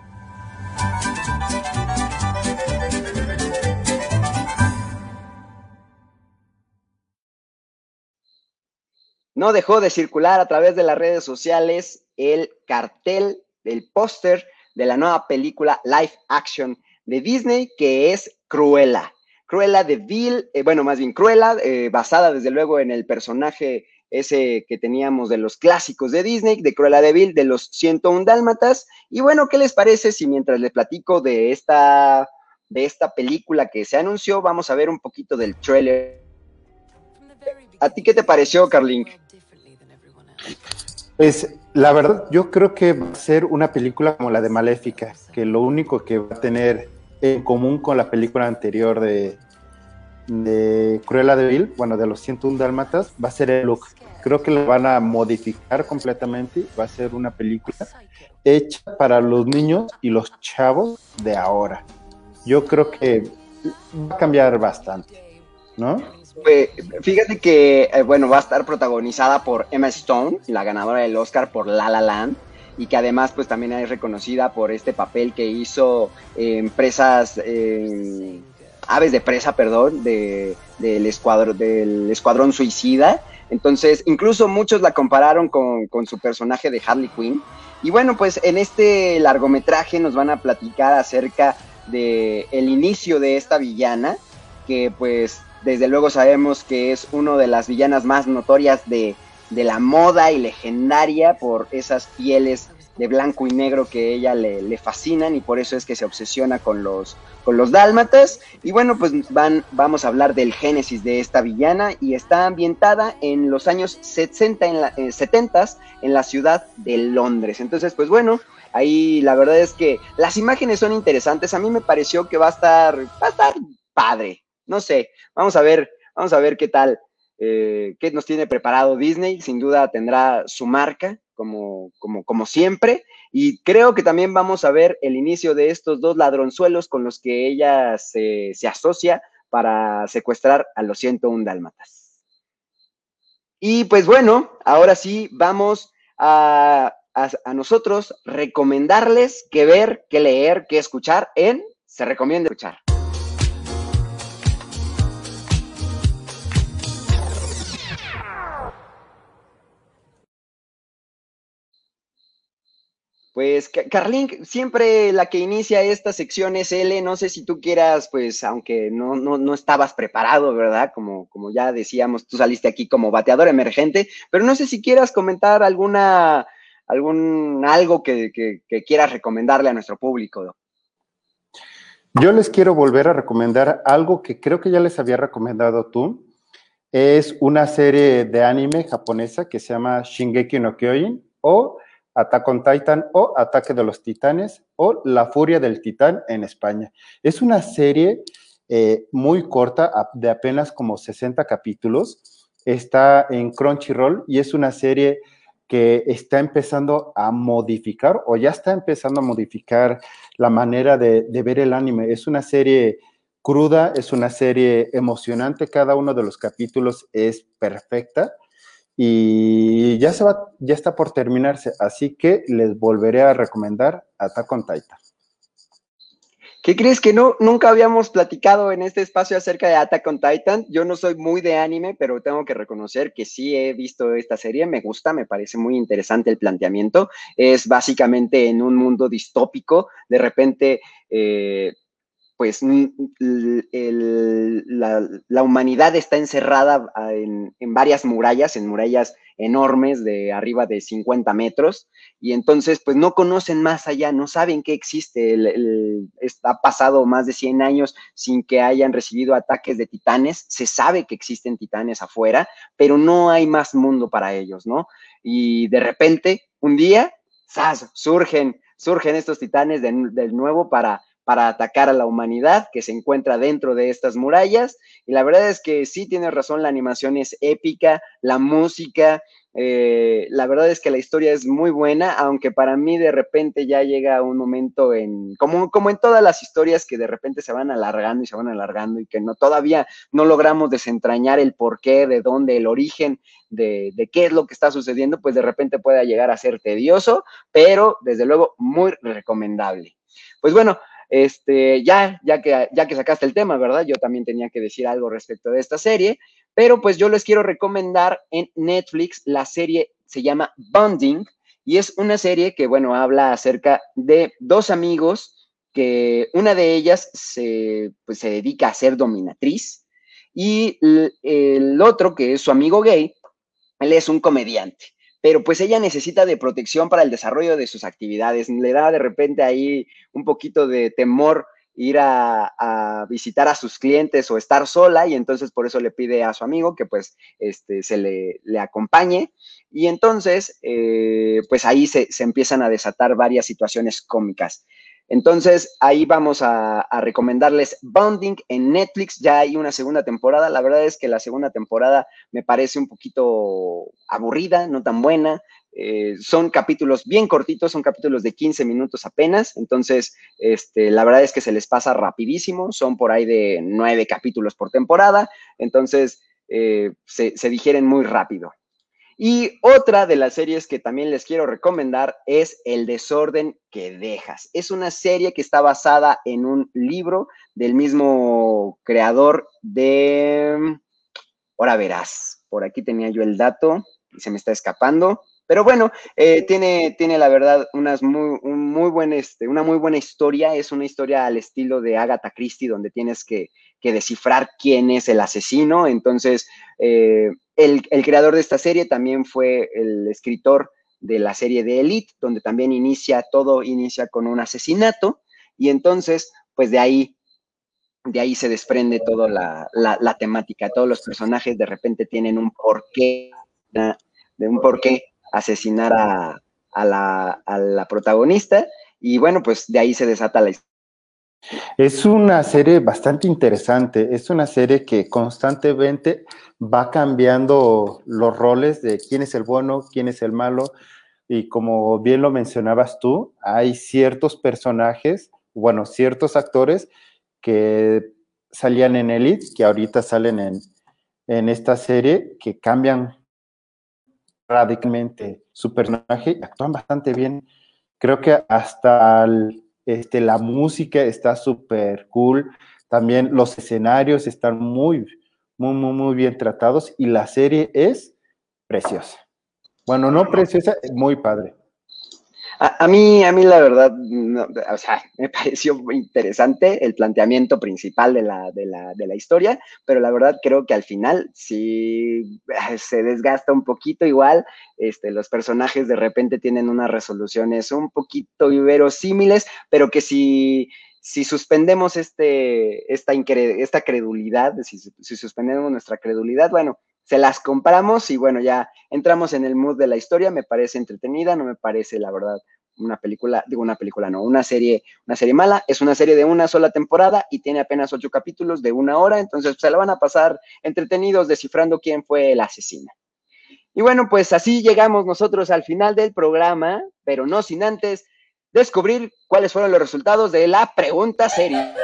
No dejó de circular a través de las redes sociales el cartel, el póster de la nueva película live action de Disney que es Cruella. Cruella de Vil, eh, bueno, más bien Cruella, eh, basada desde luego en el personaje ese que teníamos de los clásicos de Disney, de Cruella de Vil, de los 101 Dálmatas. Y bueno, ¿qué les parece si mientras les platico de esta, de esta película que se anunció, vamos a ver un poquito del trailer? ¿A ti qué te pareció, Carlink? Pues la verdad, yo creo que va a ser una película como la de Maléfica, que lo único que va a tener en común con la película anterior de, de Cruella de Vil, bueno, de los 101 Dálmatas, va a ser el look. Creo que lo van a modificar completamente, va a ser una película hecha para los niños y los chavos de ahora. Yo creo que va a cambiar bastante, ¿no? Fíjate que, eh, bueno, va a estar protagonizada por Emma Stone, la ganadora del Oscar por La La Land y que además pues también es reconocida por este papel que hizo en presas, aves de presa, perdón, de, del, escuadrón, del escuadrón suicida. Entonces, incluso muchos la compararon con, con su personaje de Harley Quinn. Y bueno, pues en este largometraje nos van a platicar acerca de el inicio de esta villana, que pues desde luego sabemos que es una de las villanas más notorias de, de la moda y legendaria por esas pieles de blanco y negro que ella le, fascinan y por eso es que se obsesiona con los, con los dálmatas. Y bueno, pues van, vamos a hablar del génesis de esta villana y está ambientada en los años 60, en la, 70 eh, en la ciudad de Londres. Entonces, pues bueno, ahí la verdad es que las imágenes son interesantes. A mí me pareció que va a estar, va a estar padre. No sé, vamos a ver, vamos a ver qué tal eh, qué nos tiene preparado Disney. Sin duda tendrá su marca, como, como, como siempre. Y creo que también vamos a ver el inicio de estos dos ladronzuelos con los que ella se, asocia para secuestrar a los 101 dálmatas. Y pues bueno, ahora sí vamos a, a, nosotros recomendarles qué ver, qué leer, qué escuchar en Se Recomienda Escuchar. Pues, Carlín, siempre la que inicia esta sección es L. No sé si tú quieras, pues, aunque no, no, no estabas preparado, ¿verdad? Como, como ya decíamos, tú saliste aquí como bateador emergente, pero no sé si quieras comentar alguna, algún, algo que, que quieras recomendarle a nuestro público. Yo les quiero volver a recomendar algo que creo que ya les había recomendado tú. Es una serie de anime japonesa que se llama Shingeki no Kyojin o Attack on Titan o Ataque de los Titanes o La Furia del Titán en España. Es una serie eh, muy corta, de apenas como 60 capítulos. Está en Crunchyroll y es una serie que está empezando a modificar o ya está empezando a modificar la manera de, de ver el anime. Es una serie cruda, es una serie emocionante, cada uno de los capítulos es perfecta y ya se va, ya está por terminarse, así que les volveré a recomendar Attack on Titan. ¿Qué crees que no? Nunca habíamos platicado en este espacio acerca de Attack on Titan. Yo no soy muy de anime, pero tengo que reconocer que sí he visto esta serie. Me gusta, me parece muy interesante el planteamiento. Es básicamente en un mundo distópico. De repente, eh, pues la, humanidad está encerrada ah, en, varias murallas, en murallas enormes de arriba de 50 metros y entonces pues no conocen más allá, no saben que existe, ha pasado más de 100 años sin que hayan recibido ataques de titanes, se sabe que existen titanes afuera, pero no hay más mundo para ellos, ¿no? Y de repente, un día, ¡zas! surgen, surgen estos titanes de, nuevo para para atacar a la humanidad que se encuentra dentro de estas murallas. Y la verdad es que sí tiene razón, la animación es épica, la música, eh, la verdad es que la historia es muy buena, aunque para mí de repente ya llega un momento en, como, como en todas las historias que de repente se van alargando y se van alargando y que no todavía no logramos desentrañar el porqué, de dónde, el origen de, de qué es lo que está sucediendo, pues de repente pueda llegar a ser tedioso, pero desde luego muy recomendable. Pues bueno, este, ya, ya, que, ya que sacaste el tema, ¿verdad? Yo también tenía que decir algo respecto de esta serie, pero pues yo les quiero recomendar en Netflix la serie se llama Bonding y es una serie que, bueno, habla acerca de dos amigos que una de ellas se, pues, se dedica a ser dominatriz y el otro, que es su amigo gay, él es un comediante pero pues ella necesita de protección para el desarrollo de sus actividades. Le da de repente ahí un poquito de temor ir a, visitar a sus clientes o estar sola y entonces por eso le pide a su amigo que pues este, se le, acompañe y entonces eh, pues ahí se, se, empiezan a desatar varias situaciones cómicas. Entonces, ahí vamos a, recomendarles Bonding en Netflix. Ya hay una segunda temporada. La verdad es que la segunda temporada me parece un poquito aburrida, no tan buena. Eh, son capítulos bien cortitos, son capítulos de 15 minutos apenas. Entonces, este, la verdad es que se les pasa rapidísimo. Son por ahí de nueve capítulos por temporada. Entonces, eh, se, se digieren muy rápido. Y otra de las series que también les quiero recomendar es El desorden que dejas. Es una serie que está basada en un libro del mismo creador de... Ahora verás, por aquí tenía yo el dato y se me está escapando. Pero bueno, eh, tiene, tiene la verdad unas muy, muy este, una muy buena historia. Es una historia al estilo de Agatha Christie, donde tienes que, descifrar quién es el asesino. Entonces, eh, el, creador de esta serie también fue el escritor de la serie de Elite, donde también inicia, todo inicia con un asesinato. Y entonces, pues de ahí de ahí se desprende toda la, la, temática. Todos los personajes de repente tienen un porqué, de un porqué asesinar a, la, protagonista y bueno, pues de ahí se desata la historia. Es una serie bastante interesante, es una serie que constantemente va cambiando los roles de quién es el bueno, quién es el malo, y como bien lo mencionabas tú, hay ciertos personajes, bueno, ciertos actores que salían en Elite, que ahorita salen en, en esta serie, que cambian radicalmente su personaje y actúan bastante bien. Creo que hasta este, la música está súper cool. También los escenarios están muy, muy, muy, muy bien tratados y la serie es preciosa. Bueno, no preciosa, muy padre. A, mí, a mí la verdad, o sea, me pareció interesante el planteamiento principal de la, de, la, de la historia, pero la verdad creo que al final sí eh, se desgasta un poquito igual. Este, los personajes de repente tienen unas resoluciones un poquito inverosímiles, pero que si, si suspendemos este, esta, esta credulidad, si suspendemos nuestra credulidad, bueno, se las compramos y bueno, ya entramos en el mood de la historia, me parece entretenida, no me parece la verdad una película, digo una película, no, una serie, una serie mala, es una serie de una sola temporada y tiene apenas ocho capítulos de una hora, entonces se la van a pasar entretenidos descifrando quién fue el asesino. Y bueno, pues así llegamos nosotros al final del programa, pero no sin antes descubrir cuáles fueron los resultados de la pregunta serie.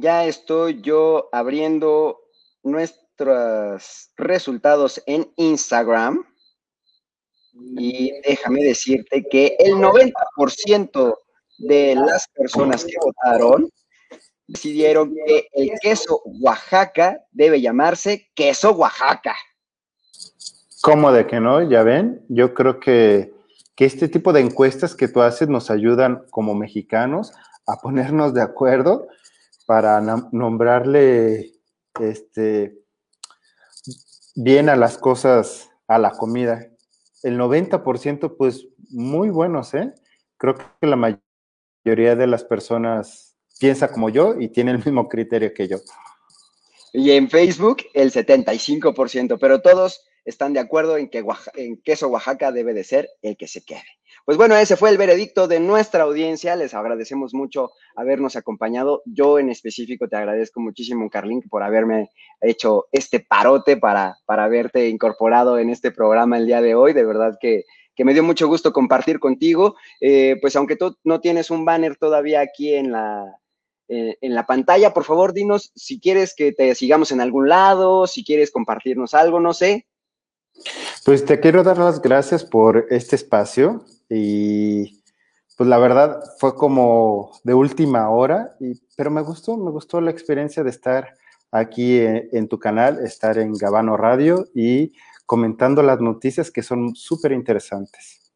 Ya estoy yo abriendo nuestros resultados en Instagram. Y déjame decirte que el 90% de las personas que votaron decidieron que el queso Oaxaca debe llamarse queso Oaxaca. ¿Cómo de que no? Ya ven, yo creo que, que este tipo de encuestas que tú haces nos ayudan como mexicanos a ponernos de acuerdo para nombrarle este, bien a las cosas, a la comida. El 90%, pues muy buenos, ¿eh? Creo que la mayoría de las personas piensa como yo y tiene el mismo criterio que yo. Y en Facebook el 75%, pero todos están de acuerdo en que queso Oaxaca debe de ser el que se quede. Pues bueno, ese fue el veredicto de nuestra audiencia. Les agradecemos mucho habernos acompañado. Yo en específico te agradezco muchísimo, Carlín, por haberme hecho este parote para, para haberte incorporado en este programa el día de hoy. De verdad que, me dio mucho gusto compartir contigo. Eh, pues aunque tú no tienes un banner todavía aquí en la, eh, en la pantalla, por favor, dinos si quieres que te sigamos en algún lado, si quieres compartirnos algo, no sé. Pues te quiero dar las gracias por este espacio y pues la verdad fue como de última hora, y, pero me gustó, me gustó la experiencia de estar aquí en, tu canal, estar en Gabano Radio y comentando las noticias que son súper interesantes.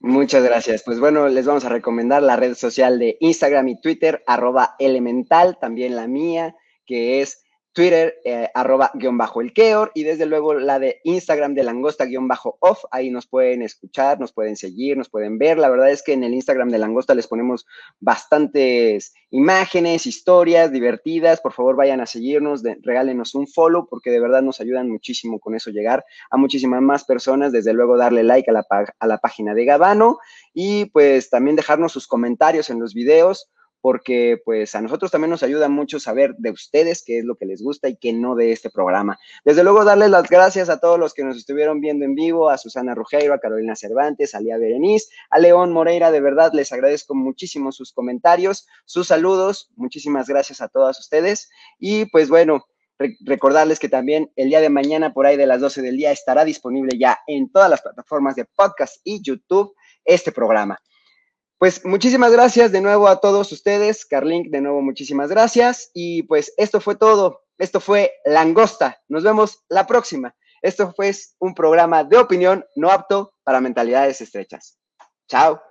Muchas gracias. Pues bueno, les vamos a recomendar la red social de Instagram y Twitter, arroba elemental, también la mía, que es Twitter, eh, arroba guion bajo el Keor, y desde luego la de Instagram de langosta guion bajo off. Ahí nos pueden escuchar, nos pueden seguir, nos pueden ver. La verdad es que en el Instagram de langosta les ponemos bastantes imágenes, historias divertidas. Por favor, vayan a seguirnos, regálenos un follow, porque de verdad nos ayudan muchísimo con eso llegar a muchísimas más personas. Desde luego, darle like a la, a la página de Gabano y pues también dejarnos sus comentarios en los videos porque pues a nosotros también nos ayuda mucho saber de ustedes qué es lo que les gusta y qué no de este programa. Desde luego, darles las gracias a todos los que nos estuvieron viendo en vivo, a Susana Rugeiro, a Carolina Cervantes, a Lía Berenice, a León Moreira, de verdad les agradezco muchísimo sus comentarios, sus saludos, muchísimas gracias a todas ustedes y pues bueno, recordarles que también el día de mañana por ahí de las 12 del día estará disponible ya en todas las plataformas de podcast y YouTube este programa. Pues muchísimas gracias de nuevo a todos ustedes. Carlink, de nuevo muchísimas gracias. Y pues esto fue todo. Esto fue Langosta. Nos vemos la próxima. Esto fue un programa de opinión no apto para mentalidades estrechas. Chao.